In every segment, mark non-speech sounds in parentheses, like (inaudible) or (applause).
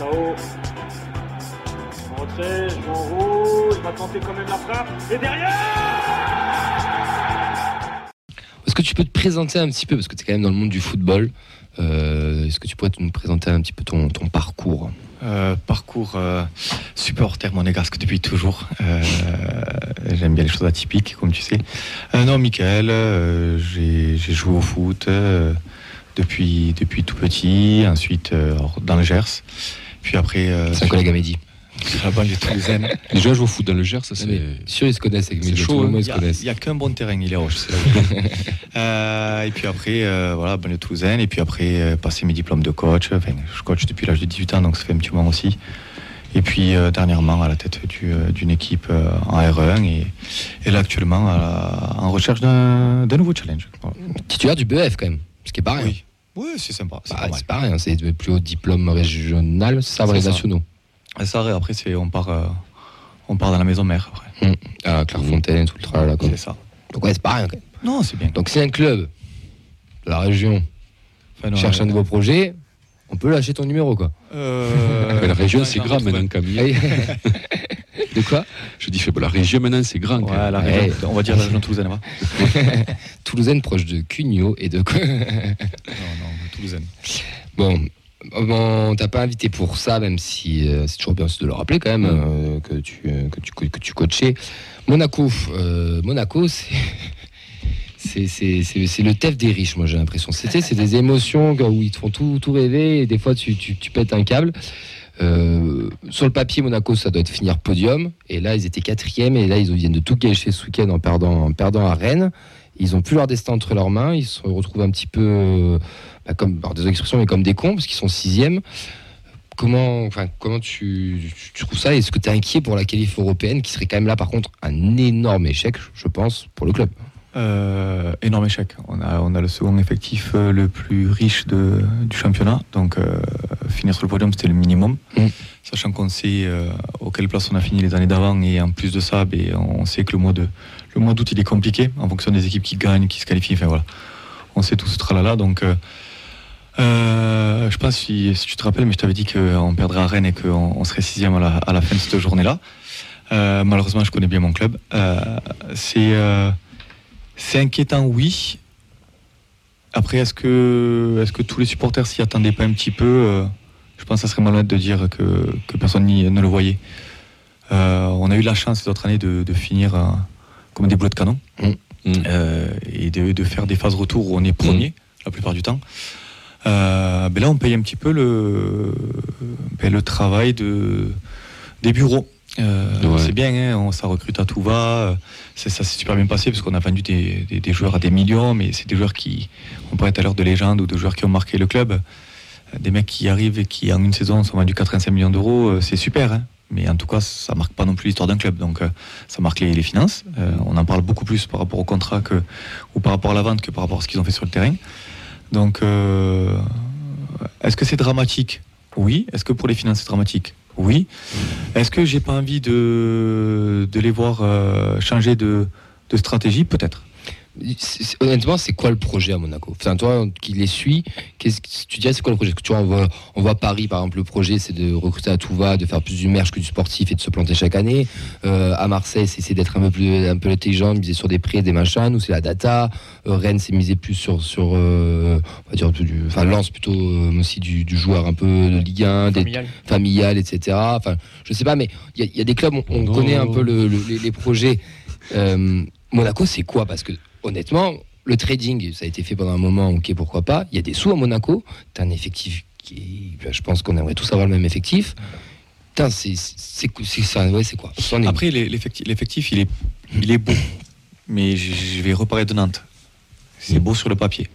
Sao. En retrait, je vais en haut, il va tenter quand même la frappe. Et derrière Est-ce que tu peux te présenter un petit peu, parce que tu es quand même dans le monde du football, euh, est-ce que tu pourrais nous présenter un petit peu ton, ton parcours? Euh, parcours euh, supporter monégasque depuis toujours. Euh, J'aime bien les choses atypiques, comme tu sais. Euh, non, Michael, euh, j'ai j'ai joué au foot euh, depuis, depuis tout petit, ensuite euh, dans le Gers. Puis après, euh, C'est un collègue à Mehdi. sur la banlieue toulousaine. (laughs) Les gens jouent au foot dans le Gers, ça c'est. sûr, ils se connaissent avec chaud, hein. Il ils y se a- connaissent. il n'y a, qu'un bon terrain, il est roche. je. (laughs) Euh, et puis après, euh, voilà, banlieue toulousaine. Et puis après, euh, passer mes diplômes de coach. Enfin, je coach depuis l'âge de 18 ans, donc ça fait un petit moment aussi. Et puis euh, dernièrement, à la tête du, euh, d'une équipe euh, en R1. Et, et là, actuellement, la- en recherche d'un, d'un nouveau challenge. Voilà. Titulaire du BEF quand même, ce qui est pas rien. Oui, oui c'est sympa. C'est Bah, pas c'est rien, c'est le plus haut diplôme régional, c'est ça, C'est les ça. nationaux. Et ça, après, c'est, on, part, euh, on part dans la maison mère. Après. Ah, Clairefontaine, tout le tralala. quoi. C'est ça. Donc ouais, c'est pas rien quand même. Non, c'est bien. Donc si un club de la région Enfin, non, cherche un nouveau projet, on peut lâcher ton numéro quoi. euh, (laughs) la région, c'est un. maintenant, Camille. (laughs) de quoi? Je dis, pas la région maintenant, c'est grand. Ouais, Ouais. on va dire la région toulousaine. va. (laughs) Toulousaine proche de Cugno et de quoi? Non, non, toulousaine. Bon, on t'a pas invité pour ça, même si euh, c'est toujours bien de le rappeler quand même euh, que, tu, euh, que, tu, que tu coachais. Monaco, Monaco, c'est. C'est, le TEF des riches, moi j'ai l'impression. C'est des émotions où ils te font tout, tout rêver et des fois tu, pètes un câble. Euh, sur le papier, Monaco, ça doit être finir podium. Et là, ils étaient quatrième et là, ils viennent de tout gâcher ce week-end en perdant, à Rennes. Ils ont plus leur destin entre leurs mains. Ils se retrouvent un petit peu euh, bah, comme, alors, des expressions, mais comme des cons, parce qu'ils sont sixième. Comment, enfin, comment tu, tu- tu trouves ça? Est-ce que tu es inquiet pour la qualif européenne, qui serait quand même là, par contre, un énorme échec, je pense, pour le club? Euh, énorme échec. On a, on a le second effectif euh, le plus riche de, du championnat. Donc, euh, finir sur le podium, c'était le minimum. Mm. Sachant qu'on sait euh, auquel place on a fini les années d'avant. Et en plus de ça, ben, on sait que le mois de le mois d'août, il est compliqué en fonction des équipes qui gagnent, qui se qualifient. Enfin, voilà. On sait tout ce tralala. Donc, je sais pas si, si tu te rappelles, mais je t'avais dit qu'on perdrait à Rennes et qu'on on serait sixième à la, à la fin de cette journée-là. Malheureusement, je connais bien mon club. C'est c'est inquiétant, oui. Après, est-ce que, est que tous les supporters s'y attendaient pas un petit peu euh, Je pense que ça serait malhonnête de dire que, que personne ne le voyait. Euh, on a eu la chance ces autres années de, de finir euh, comme des boulots de canon Mm. Mm. Euh, et de, de faire des phases retour où on est premier la plupart du temps. Ben là, on paye un petit peu le, ben, le travail de, des bureaux. Euh, Ouais. C'est bien, hein, on- ça recrute à tout va. C'est- Ça s'est super bien passé parce qu'on a vendu des, des- des joueurs à des millions, mais c'est des joueurs qui, on pourrait être à l'heure de légende ou de joueurs qui ont marqué le club. Euh, Des mecs qui arrivent et qui, en une saison, sont vendus 85 millions d'euros, euh, c'est super. hein. Mais en tout cas, ça marque pas non plus l'histoire d'un club. Donc, euh, ça marque les, les finances. Euh, on en parle beaucoup plus par rapport au contrat que, ou par rapport à la vente que par rapport à ce qu'ils ont fait sur le terrain. Donc, euh, est-ce que c'est dramatique? Oui. Est-ce que pour les finances, c'est dramatique? Oui. Est-ce que j'ai pas envie de, les voir euh, changer de stratégie? Peut-être. Honnêtement, c'est quoi le projet à Monaco? Enfin, toi qui les suis, qu'est-ce que tu dirais c'est quoi le projet? Parce que tu vois, on voit, on voit Paris, par exemple, le projet c'est de recruter à tout va, de faire plus du merch que du sportif et de se planter chaque année. Euh, à Marseille, c'est d'être un peu plus un peu intelligent, de miser sur des prêts, des machins. Nous, c'est la data. Euh, Rennes, c'est miser plus sur sur euh, on va dire du, enfin Lens plutôt euh, aussi du, du joueur un peu de Ligue 1, des, Familial. familial, etc. Enfin, je sais pas, mais il y, a- il y a des clubs, on, on connaît un peu le- le- les, les projets. Euh, Monaco, c'est quoi? Parce que honnêtement, le trading, ça a été fait pendant un moment, ok, pourquoi pas. Il y a des sous à Monaco. T'as un effectif qui, ben, je pense qu'on aimerait tous avoir le même effectif. Putain, c'est c'est c'est ça, ouais, c'est quoi est Après, l'effectif, il est, il est beau. Mais je vais reparler de Nantes. C'est beau sur le papier.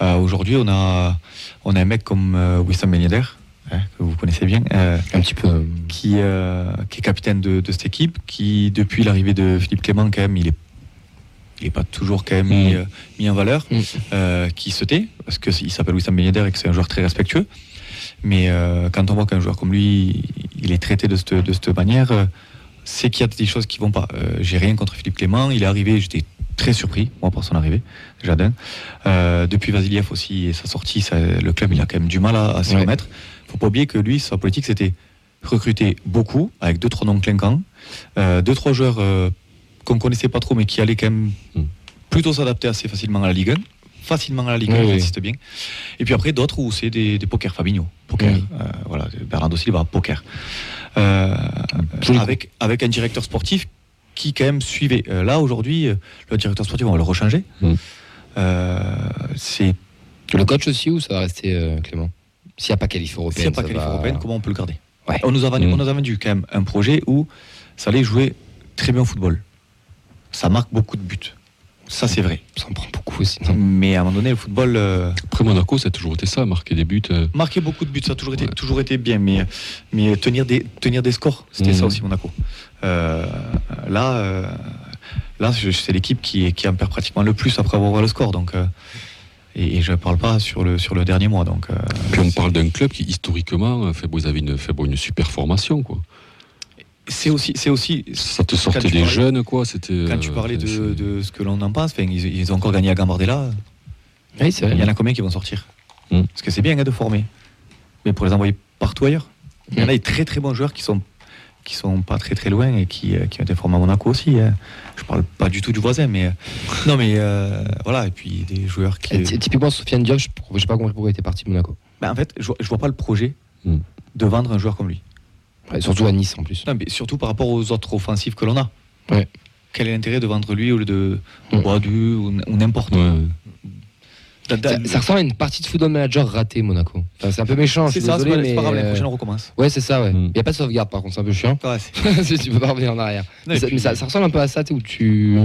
Euh, Aujourd'hui, on a, on a un mec comme euh, Wissam Ben Yedder, hein, que vous connaissez bien, euh, un petit peu. qui, qui est capitaine de, de cette équipe, qui, depuis l'arrivée de Philippe Clément, quand même, il est, il est pas toujours quand même mis, Mm. euh, mis en valeur, Mm. euh, qui se tait, parce qu'il s'appelle Wissam Ben Yedder et que c'est un joueur très respectueux. Mais euh, quand on voit qu'un joueur comme lui, il est traité de cette, de cette manière, c'est qu'il y a des choses qui vont pas. J'ai rien contre Philippe Clément, il est arrivé, j'étais très surpris, moi, par son arrivée. Euh, depuis Vasiliev aussi et sa sortie, ça- le club, il a quand même du mal à, à s'y Ouais. remettre. faut pas oublier que lui, sa politique, c'était recruter beaucoup, avec deux, trois noms clinquants, deux, trois joueurs qu'on connaissait pas trop, mais qui allaient quand même Mm. plutôt s'adapter assez facilement à la Ligue 1. Facilement à la Ligue 1, Oui, oui. bien. Et puis après, d'autres où c'est des, des poker Fabinho. Poker. Oui. Euh, voilà, Bernardo Silva, poker. Euh, avec, avec un directeur sportif qui quand même suivait. Euh, là, aujourd'hui, euh, le directeur sportif, on va le rechanger. Mm. Euh, c'est Le coach aussi ou ça va rester Clément? S'il n'y a pas qualif s'il n'y européenne. a pas ça qualifié va- européenne, comment on peut le garder? Ouais. on, nous a vendu, Mm. on nous a vendu quand même un projet où ça allait jouer très bien au football. Ça marque beaucoup de buts. Ça, c'est vrai. Ça en prend beaucoup aussi. non Mais à un moment donné, le football. euh, Après Monaco, ça a toujours été ça, marquer des buts. euh, marquer beaucoup de buts, ça a toujours été, Ouais. toujours été bien, mais, mais tenir, des, tenir des scores, c'était Mhm. ça aussi Monaco. Euh, là, là c'est l'équipe qui, qui en perd pratiquement le plus après avoir ouvert le score. Donc, et, et je ne parle pas sur le, sur le dernier mois. Donc, Puis on parle d'un club qui historiquement, fait, ils avaient une, fait, une super formation, quoi. C'est aussi, c'est aussi Ça te sortait tu des parlais- jeunes, quoi. C'était. quand tu euh, parlais de, ce que l'on en pense, enfin, ils, ils ont encore gagné à Gambardella. Oui, c'est Il y en a combien qui vont sortir? Mm. Parce que c'est bien hein, de former, mais pour les envoyer partout ailleurs. Il y en a des très très bons joueurs qui sont qui sont pas très très loin et qui, euh, qui ont été formés à Monaco aussi. hein. Je parle pas du tout du voisin, mais euh, non, mais euh, voilà. Et puis des joueurs qui. Et Typiquement, Sofiane Diop, je n'ai pas compris pourquoi il était parti de Monaco. Ben, en fait, je, vois- je vois pas le projet Mm. de vendre un joueur comme lui. Ouais, surtout à Nice en plus. Non, mais surtout par rapport aux autres offensifs que l'on a. Ouais. Quel est l'intérêt de vendre lui au lieu de. Boadu ou, ou n'importe da- Ça, ça ressemble à une partie de football manager ratée, Monaco. Enfin, c'est un peu méchant, C'est ça, c'est pas, c'est grave, l'année euh, prochaine on recommence. Ouais, c'est ça, ouais. Il Mm. n'y a pas de sauvegarde par contre, c'est un peu chiant. Ouais, (laughs) c'est- Si tu peux pas revenir en arrière. Non, mais ça, puis- mais ça- ça ressemble un peu à ça, où tu,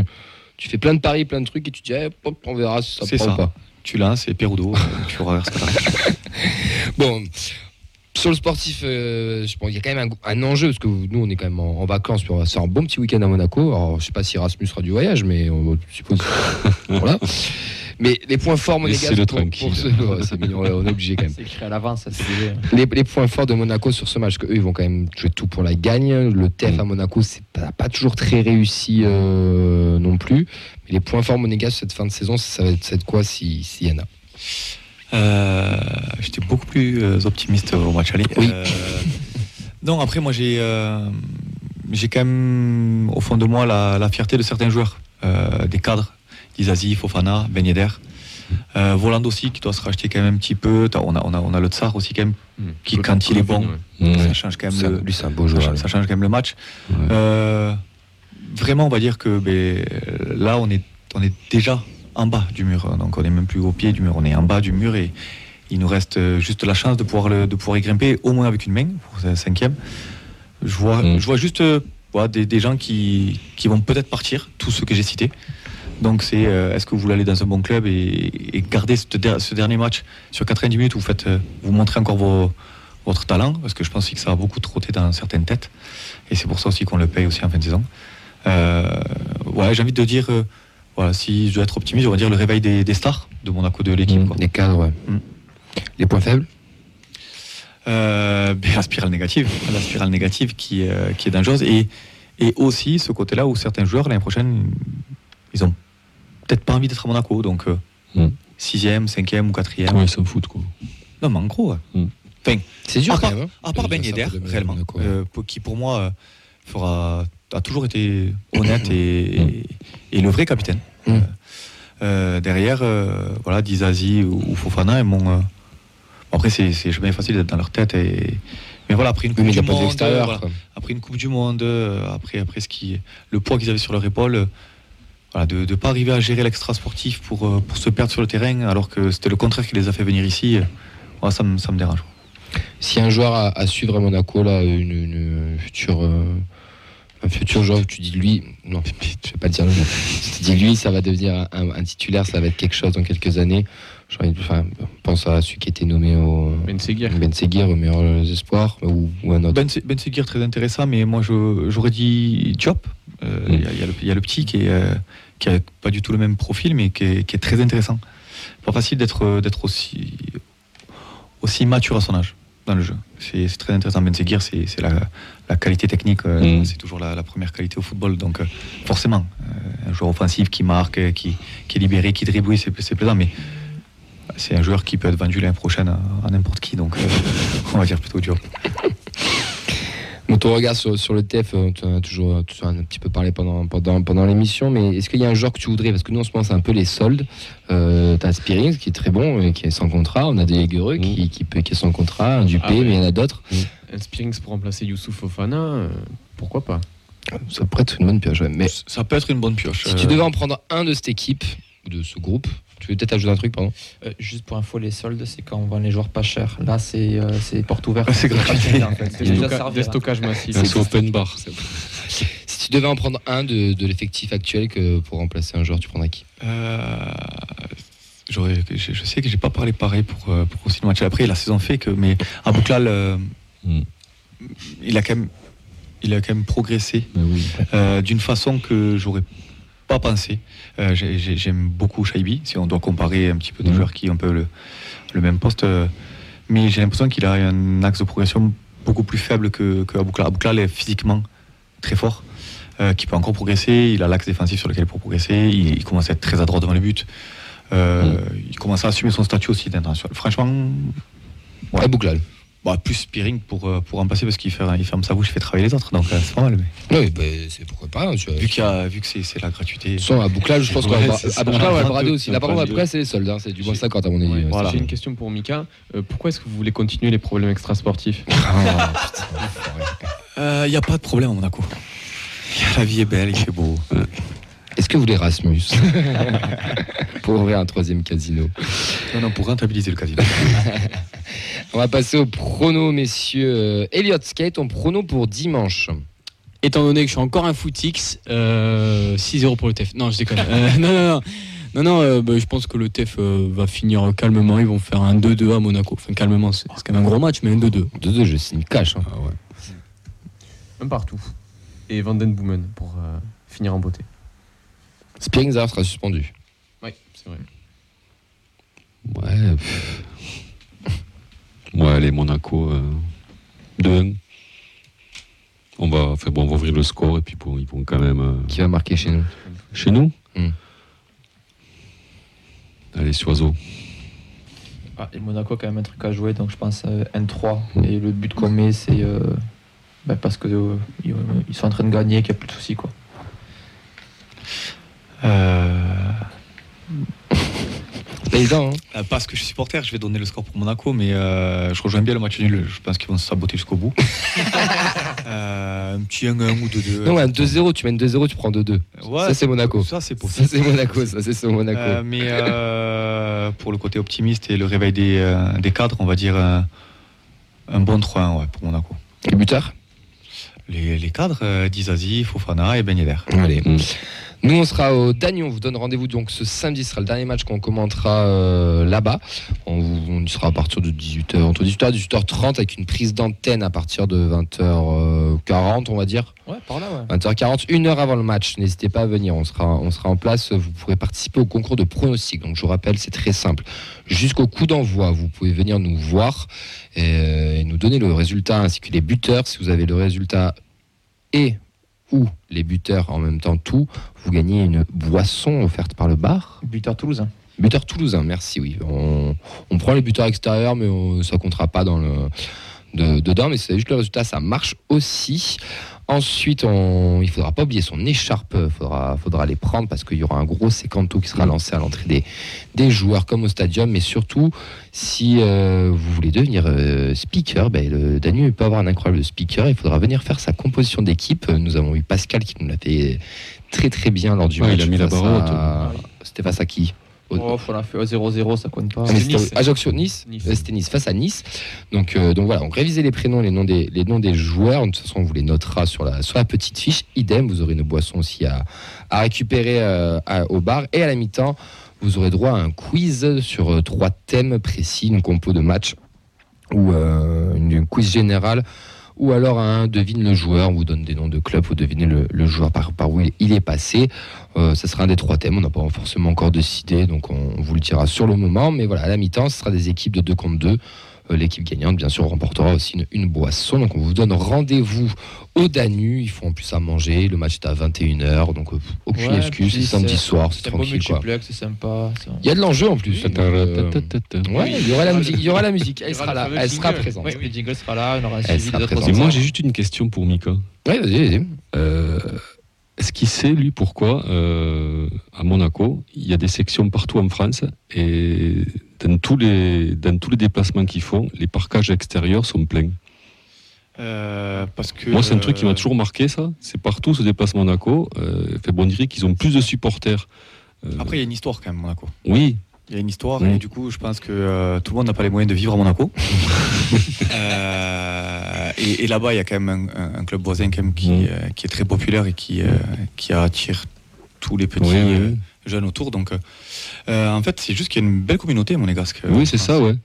tu fais plein de paris, plein de trucs, et tu te dis, eh, hop, on verra si ça C'est prend ça. ou pas. Tu lances et Perudo, tu reverses ce que t'arrives. (laughs) Bon, sur le sportif, euh, je pense qu'il y a quand même un, un enjeu, parce que nous, on est quand même en, en vacances, puis on va faire un bon petit week-end à Monaco. Alors, je sais pas si Erasmus sera du voyage, mais on suppose. (laughs) voilà. Mais les points forts monégasques. Pour- pour tranquille. ce- ouais, c'est mignon, ouais, on est obligé quand même. C'est écrit à l'avance, ça c'est (laughs) déjà. Les, les points forts de Monaco sur ce match, que eux ils vont quand même jouer tout pour la gagne. Le TF Mm. à Monaco, c'est pas, pas toujours très réussi euh, non plus. Mais les points forts monégasques cette fin de saison, ça va être, ça va être quoi si- s'il y en a? Euh, J'étais beaucoup plus euh, optimiste au match aller. Oui. Euh, non, après, moi, j'ai euh, j'ai quand même au fond de moi la, la fierté de certains joueurs, euh, des cadres, Izazi, Fofana, Ben Yedder. Euh, Voland aussi, qui doit se racheter quand même un petit peu. On a, on a, on a le Tsar aussi, quand même, qui, quand il est bon, Ouais. ça change quand même Ça, le, Lui, c'est un beau ça, joueur. change- ça change quand même le match. Ouais. Euh, vraiment, on va dire que ben, là, on est, on est déjà en bas du mur. Donc, on n'est même plus au pied du mur. On est en bas du mur et il nous reste juste la chance de pouvoir, le- de pouvoir y grimper, au moins avec une main, pour ce cinquième. Je vois, je vois juste euh, voilà, des, des gens qui, qui vont peut-être partir, tous ceux que j'ai cités. Donc, c'est euh, est-ce que vous voulez aller dans un bon club et, et garder ce, der- ce dernier match sur 90 minutes où vous, faites, euh, vous montrez encore vos, votre talent? Parce que je pense aussi que ça a beaucoup trotté dans certaines têtes. Et c'est pour ça aussi qu'on le paye aussi en fin de saison. Euh, ouais, j'ai envie de dire, voilà, si je dois être optimiste, on va dire le réveil des, des stars de Monaco de l'équipe. Mm. Les cadres, ouais. Mm. Les points faibles Euh, (laughs) la spirale négative, la spirale négative qui, euh, qui est dangereuse. Et, et aussi ce côté-là où certains joueurs l'année prochaine, ils ont peut-être pas envie d'être à Monaco. Donc, euh, Mm. sixième, cinquième ou quatrième. Ouais, ils s'en foutent, quoi. Non, mais en gros, ouais. Mm. Enfin, C'est dur À quand part- même. hein. À part Ben Yedder, réellement, euh, qui pour moi fera, a toujours été honnête et, et- et le vrai capitaine. Mm. Euh, euh, derrière, euh, voilà, Dizazi ou, ou Fofana, euh, bon, après, c'est jamais facile d'être dans leur tête. Et, mais voilà, après une Coupe du a Monde, voilà, après une Coupe du Monde, après, après ce qui, le poids qu'ils avaient sur leur épaule, voilà, de ne pas arriver à gérer l'extra sportif pour, pour se perdre sur le terrain, alors que c'était le contraire qui les a fait venir ici, voilà, ça, me- ça me dérange. Si un joueur à, à suivre à Monaco, là, une, une future, un futur joueur, tu dis lui, non, (laughs) je vais pas dire le nom. Si tu dis lui, ça va devenir un, un titulaire, ça va être quelque chose dans quelques années. J'ai envie de- enfin, pense à celui qui était nommé au Ben Seguir. Ben Seguir, au meilleur des espoirs, ou, ou un autre. Ben, ben Seguir, très intéressant, mais moi je- j'aurais dit Diop. Euh, Il Mm. y, a- il y a le- il y a le petit qui est, euh, qui a pas du tout le même profil, mais qui est, qui est très intéressant. Pas facile d'être euh, d'être aussi, aussi mature à son âge dans le jeu. C'est très intéressant. Ben Seguir, c'est la, la qualité technique, euh, Mm. c'est toujours la, la première qualité au football, donc euh, forcément, euh, un joueur offensif qui marque, qui, qui est libéré, qui dribble, oui, c'est plaisant, mais c'est un joueur qui peut être vendu l'année prochaine à, à n'importe qui, donc (laughs) on va dire plutôt dur. Bon, ton regard sur, sur le TF, euh, tu en as toujours tu en as un petit peu parlé pendant, pendant, pendant l'émission, mais est-ce qu'il y a un joueur que tu voudrais? Parce que nous, en ce moment, c'est un peu les soldes. Euh, tu as Spearings qui est très bon et qui est sans contrat. On a des Guerreux qui, qui, peut- qui est sans contrat, un Dupé, Ah ouais. mais il y en a d'autres. Un Spearings pour remplacer Youssouf Fofana, euh, pourquoi pas? Ça pourrait être une bonne pioche. ouais. Mais Ça peut être une bonne pioche. si tu devais en prendre un de cette équipe, ou de ce groupe, tu veux peut-être ajouter un truc, pardon Euh, juste pour info, les soldes, c'est quand on vend les joueurs pas chers. Là, c'est euh, c'est porte ouverte. C'est gratuit. gratuit. En fait. C'est déjà Déstoca- servi. Déstockage massif. C'est open bar. Si tu devais en prendre un de, de l'effectif actuel que pour remplacer un joueur, tu prendrais qui Euh, j'aurais- je, je sais que j'ai pas parlé pareil pour, euh, pour aussi le match après. La saison fait que, mais Abouklal, euh, Mm. il a quand même, il a quand même progressé oui. euh, d'une façon que j'aurais pas pensé. Euh, j'ai- j'ai- J'aime beaucoup Shaibi, si on doit comparer un petit peu des Mhm. joueurs qui ont un peu le, le même poste. euh, mais j'ai l'impression qu'il a un axe de progression beaucoup plus faible que, que. Abouklal est physiquement très fort, euh, qui peut encore progresser. Il a l'axe défensif sur lequel il peut progresser. Il, il commence à être très adroit devant le but. Euh, Il commence à assumer son statut aussi d'international. Franchement, Ouais. Ouais. Bah, plus Spearing pour, euh, pour remplacer parce qu'il fait- il ferme sa bouche, il fait travailler les autres. Donc euh, c'est pas mal. mais- Oui, bah, c'est pourquoi pas. hein, tu vois. Vu, qu'il y a- vu que c'est c'est la gratuité. Façon, à Bouclage, je pense qu'on Ouais, va, à Bouclage, on va le brader 22, aussi. Là, par contre, Bouclage, c'est les soldes. hein, C'est du moins J'ai- 50 à mon avis. Ouais, ouais, voilà. J'ai une question pour Mika. Euh, pourquoi est-ce que vous voulez continuer les problèmes extrasportifs? (laughs) Ah. Il n'y a pas de problème à Monaco. La vie est belle, il fait beau. Est-ce que vous voulez Rasmus? (laughs) Pour ouvrir un troisième casino Non, non, pour rentabiliser le casino. (laughs) On va passer au prono, messieurs. Euh, Elliott, quel est ton prono pour dimanche Étant donné que je suis encore un footix, euh, 6-0 pour le TEF. Non, je déconne. Euh, (laughs) non, non, non. Non, non, euh, bah, je pense que le TEF euh, va finir calmement. Ils vont faire un 2-2 à Monaco. Enfin, calmement, c'est quand même un gros match, mais un 2-2. 2-2, je signe cash. hein. Ah ouais. Un partout. Et Vanden Boomen pour euh, finir en beauté. Spearing Zara sera suspendu. Oui, c'est vrai. Ouais. pff. Ouais, les Monaco. Euh, 2-1. On va, enfin, bon, on va ouvrir le score et puis bon, ils vont quand même. euh, Qui va marquer chez nous? chez nous? Hmm. Allez, Soiseau. Ah, et Monaco a quand même un truc à jouer, donc je pense euh, N3. Et le but qu'on met, c'est euh, ben, parce que euh, ils, ils sont en train de gagner, qu'il n'y a plus de soucis. Quoi. Évident, hein euh, parce que je suis supporter, je vais donner le score pour Monaco, mais euh, je rejoins bien le match nul. Je pense qu'ils vont se saboter jusqu'au bout. (laughs) Euh, un petit 1-1 ou 2-2. Non, un 2-0, tu mènes 2-0, tu prends 2-2. Ouais, ça, c'est Monaco. Ça, c'est Ça, possible. c'est Monaco, ça, c'est Monaco. Euh, mais euh, pour le côté optimiste et le réveil des, euh, des cadres, on va dire un, un bon 3-1 ouais, pour Monaco. Les buteurs Les, les cadres, Dizazi, Fofana et Ben Yedder. Allez. Hmm. Nous, on sera au Dagnon. On vous donne rendez-vous donc ce samedi. Ce sera le dernier match qu'on commentera euh, là-bas. On, vous- on y sera à partir de 18h, entre 18h et 18h30 avec une prise d'antenne à partir de 20h40, on va dire. Ouais, par là, ouais. 20h40, une heure avant le match. N'hésitez pas à venir. On sera, on sera en place. Vous pourrez participer au concours de pronostics. Donc, je vous rappelle, c'est très simple. Jusqu'au coup d'envoi, vous pouvez venir nous voir et, et nous donner le résultat ainsi que les buteurs. Si vous avez le résultat et ou les buteurs en même temps, tout, vous gagnez une boisson offerte par le bar. Buteur Toulouse. Buteur toulousain, merci, oui. On, on prend les buteurs extérieurs, mais on- ça comptera pas dans le, de- dedans, mais c'est juste le résultat, ça marche aussi. Ensuite, on, il faudra pas oublier son écharpe, faudra, faudra les prendre parce qu'il y aura un gros sécanto qui sera lancé à l'entrée des, des joueurs comme au stadium, mais surtout, si euh, vous voulez devenir euh, speaker, ben, le Danube peut avoir un incroyable speaker, il faudra venir faire sa composition d'équipe. Nous avons eu Pascal qui nous l'a fait très très bien lors du Ouais, match. il a mis la barre à- C'était face à qui Oh, faut la faire 0-0, ça compte pas. ah, Nice. Ajaccio Nice. Euh, c'était Nice face à Nice. Donc, euh, donc voilà, on révisez les prénoms, les noms des, les noms des joueurs. De toute façon, on vous les notera sur la, sur la petite fiche. Idem, vous aurez une boisson aussi à, à récupérer euh, à- au bar. Et à la mi-temps, vous aurez droit à un quiz sur euh, trois thèmes précis, une compo de match ou une, une quiz générale. Ou alors un devine le joueur, on vous donne des noms de clubs, vous devinez le, joueur par, où il, il est passé. Euh, ça sera un des trois thèmes, on n'a pas forcément encore décidé, donc on, on vous le dira sur le moment. Mais voilà, à la mi-temps, ce sera des équipes de 2 contre 2. Euh, L'équipe gagnante, bien sûr, remportera aussi une, une boisson. Donc, on vous donne rendez-vous au Danu. Ils font en plus à manger. Le match est à 21h. Donc, euh, aucune Ouais, excuse. C'est samedi soir. C'est tranquille. C'est sympa. Il y a de l'enjeu en plus. Oui, euh, Ouais, il y aura la musique. Il y aura la musique. Elle Il sera là. Elle sera présente. Oui, le jingle sera là, on aura Elle sera présente. Et moi, j'ai juste une question pour Mika. Ouais, vas-y, vas-y. Euh, Est-ce qu'il sait, lui, pourquoi, euh, à Monaco, il y a des sections partout en France et dans tous les, dans tous les déplacements qu'ils font, les parcages extérieurs sont pleins Euh, parce que, Moi, c'est un truc qui m'a euh, toujours marqué, ça. C'est partout ce déplacement Monaco. Euh, fait, bon, on dirait qu'ils ont plus de supporters. Euh, Après, il y a une histoire quand même, Monaco. oui, Il y a une histoire et du coup, je pense que tout le monde n'a pas les moyens de vivre à Monaco. (laughs) Et et là-bas, il y a quand même un, club voisin quand même qui, qui est très populaire et qui, qui attire tous les petits oui, oui. Jeunes autour. Donc, euh, euh, en fait, c'est juste qu'il y a une belle communauté monégasque. Oui, c'est ça, ouais.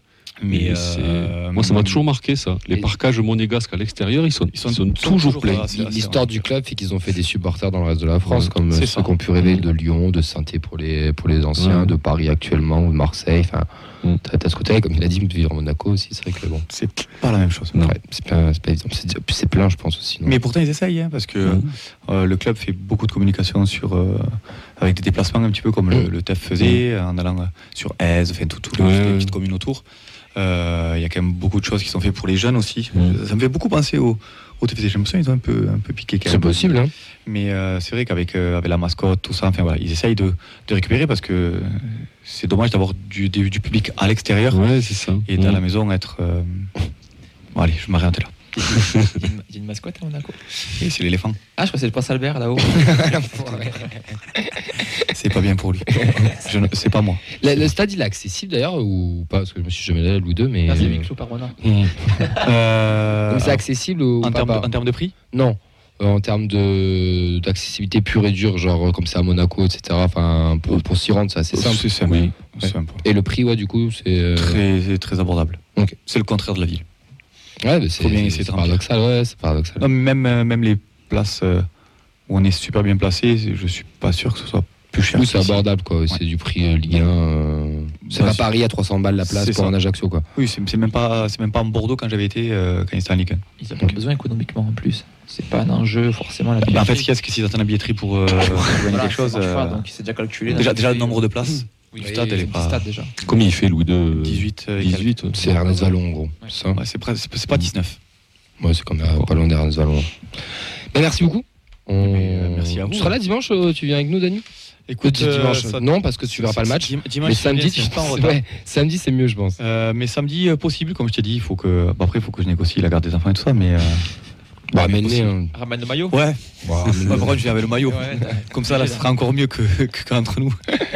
Mais euh, moi, ça m'a toujours marqué, ça. Les parcages monégasques à l'extérieur, ils sont, Ils sont- ils sont sont toujours toujours pleins. L'histoire du club fait qu'ils ont fait des supporters dans le reste de la France, Ouais, comme ceux ça. qui ont pu rêver Mm. de Lyon, de saint pour les, pour les anciens, Ouais. de Paris actuellement, ou de Marseille. Enfin, Mm. t'as ce côté, comme il a dit, de vivre à Monaco aussi. C'est vrai que bon, C'est pas la même chose. Non. ouais, c'est pas, c'est pas évident. C'est- puis C'est plein, je pense aussi. non? Mais pourtant, ils essayent, hein, parce que Mm. euh, le club fait beaucoup de communication sur, euh, avec des déplacements un petit peu comme le, Mm. le TEF faisait, en allant euh, sur Aise, enfin, tout- toutes les, Ouais, petites communes autour. Euh, Il y a quand même beaucoup de choses qui sont faites pour les jeunes aussi. Mm. Ça me fait beaucoup penser au, au TFC. J'ai l'impression qu'ils ont un peu, un peu piqué quand C'est possible, hein Mais euh, c'est vrai qu'avec euh, avec la mascotte, tout ça, enfin voilà, ils essayent de, de récupérer parce que c'est dommage d'avoir du, du, du public à l'extérieur Ouais, c'est ça. et dans Mm. la maison être. Bon, allez, je m'arrête là. Il y a une- il y a une mascotte à Monaco. Et c'est l'éléphant. Ah, je crois que c'est le prince Albert là-haut. (laughs) C'est pas bien pour lui. Je ne- c'est pas moi. Le, le stade, il est accessible d'ailleurs ou pas? Parce que je me suis jamais allé à Louis II, mais. Ah, c'est euh, (laughs) Donc c'est accessible ou en pas, termes pas? de, en termes de prix? Non. Euh, en termes de d'accessibilité pure et dure, genre euh, comme c'est à Monaco, etc. Enfin, pour, pour s'y rendre, c'est assez simple. C'est simple. Oui. C'est simple. Et le prix, ouais, du coup, c'est. euh, Très, c'est très abordable. Ok. C'est le contraire de la ville. Ouais, mais c'est Faut bien essayer de paradoxal, ouais, c'est paradoxal. Non, mais même, euh, même les places euh, où on est super bien placé, je suis pas sûr que ce soit plus cher. Oui, c'est abordable, quoi. C'est du prix euh, Ligue 1. euh, C'est Bah, pas c'est- Paris à 300 balles la place c'est pour ça. un Ajaccio, quoi. Oui, c'est même pas, c'est même pas en Bordeaux quand j'avais été euh, quand il était en Ligue 1. Ils n'ont pas besoin économiquement en plus. C'est pas un enjeu forcément la Bah, en fait, ce qu'il y a, c'est que s'ils attendent la billetterie pour, euh, (laughs) pour gagner Voilà, quelque chose, marche pas, euh, donc c'est déjà calculé. déjà, déjà le nombre de places, Oui, du stade, elle est du pas- stade déjà. Combien il fait, Louis II 18, euh, et quelques. 18. ouais. C'est Ernest Vallon, en gros. C'est ça Ouais, c'est c'est pas 19. Ouais, c'est comme euh, pas loin d'Ernest Vallon. Bah, merci beaucoup. On... Mais, euh, merci à vous. Tu seras là dimanche euh, Tu viens avec nous, Danu Écoute, Euh, dimanche. ça- non, parce que tu verras pas le match. Dim- Dimanche, Mais samedi, c'est tu... pas en retard. ouais, samedi, c'est mieux, je pense. Euh, mais samedi, euh, possible, comme je t'ai dit, il faut que. bah, après, il faut que je négocie la garde des enfants et tout ça, mais. euh, Bah, possible. hein. Ramène le maillot Ouais, Bah, bah, par contre, je viens avec le maillot. Ouais, Comme ça, là, ce sera encore mieux que, que qu'entre nous. (laughs)